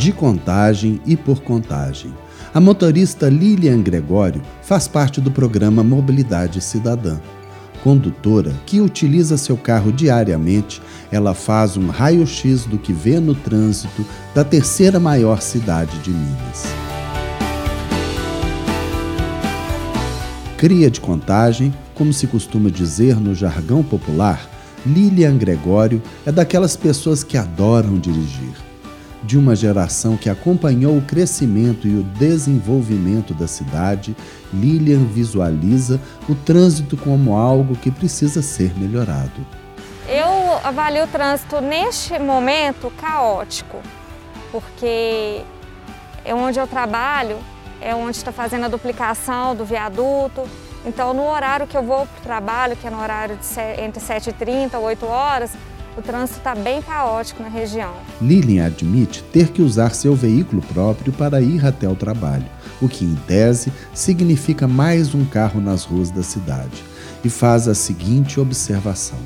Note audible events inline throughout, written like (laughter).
de contagem e por contagem. A motorista Lilian Gregório faz parte do programa Mobilidade Cidadã. Condutora que utiliza seu carro diariamente, ela faz um raio-x do que vê no trânsito da terceira maior cidade de Minas. Cria de contagem, como se costuma dizer no jargão popular, Lilian Gregório é daquelas pessoas que adoram dirigir. De uma geração que acompanhou o crescimento e o desenvolvimento da cidade, Lilian visualiza o trânsito como algo que precisa ser melhorado. Eu avalio o trânsito neste momento caótico, porque é onde eu trabalho, é onde está fazendo a duplicação do viaduto, então, no horário que eu vou para o trabalho, que é no horário de entre 7h30 e 8 horas, o trânsito está bem caótico na região. Lilian admite ter que usar seu veículo próprio para ir até o trabalho, o que, em tese, significa mais um carro nas ruas da cidade. E faz a seguinte observação.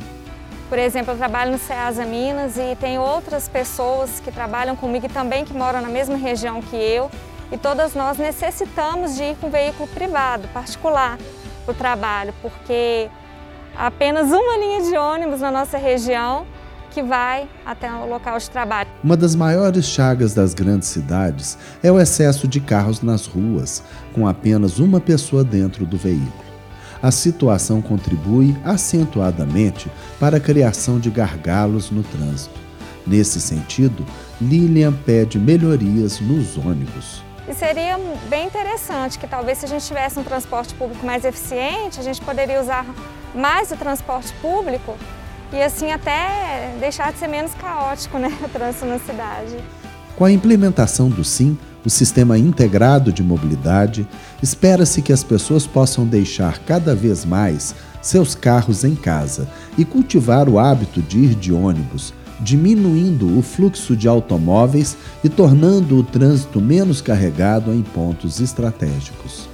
Por exemplo, eu trabalho no Ceasa Minas e tem outras pessoas que trabalham comigo e também que moram na mesma região que eu. E todas nós necessitamos de ir com veículo privado, particular, para o trabalho, porque apenas uma linha de ônibus na nossa região que vai até o local de trabalho. Uma das maiores chagas das grandes cidades é o excesso de carros nas ruas, com apenas uma pessoa dentro do veículo. A situação contribui acentuadamente para a criação de gargalos no trânsito. Nesse sentido, Lilian pede melhorias nos ônibus. E seria bem interessante que talvez se a gente tivesse um transporte público mais eficiente, a gente poderia usar mais o transporte público e assim até deixar de ser menos caótico né, (laughs) o trânsito na cidade. Com a implementação do SIM, o Sistema Integrado de Mobilidade, espera-se que as pessoas possam deixar cada vez mais seus carros em casa e cultivar o hábito de ir de ônibus, diminuindo o fluxo de automóveis e tornando o trânsito menos carregado em pontos estratégicos.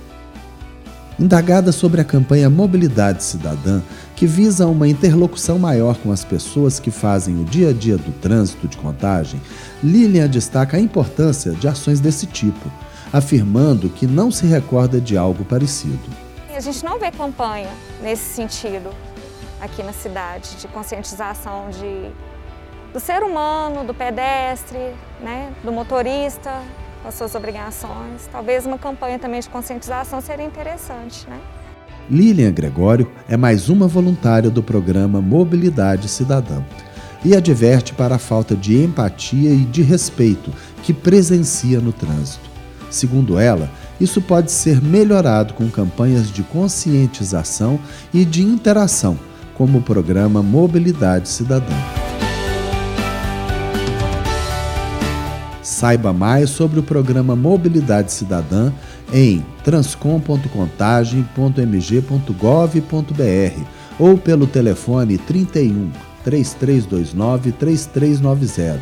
Indagada sobre a campanha Mobilidade Cidadã, que visa uma interlocução maior com as pessoas que fazem o dia a dia do trânsito de contagem, Lilian destaca a importância de ações desse tipo, afirmando que não se recorda de algo parecido. A gente não vê campanha nesse sentido aqui na cidade, de conscientização de do ser humano, do pedestre, né, do motorista, as suas obrigações. Talvez uma campanha também de conscientização seria interessante. Né? Lilian Gregório é mais uma voluntária do programa Mobilidade Cidadã e adverte para a falta de empatia e de respeito que presencia no trânsito. Segundo ela, isso pode ser melhorado com campanhas de conscientização e de interação, como o programa Mobilidade Cidadã. Saiba mais sobre o programa Mobilidade Cidadã em transcom.contagem.mg.gov.br ou pelo telefone 31 3329 3390.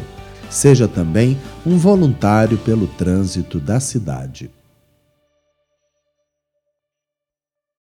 Seja também um voluntário pelo trânsito da cidade.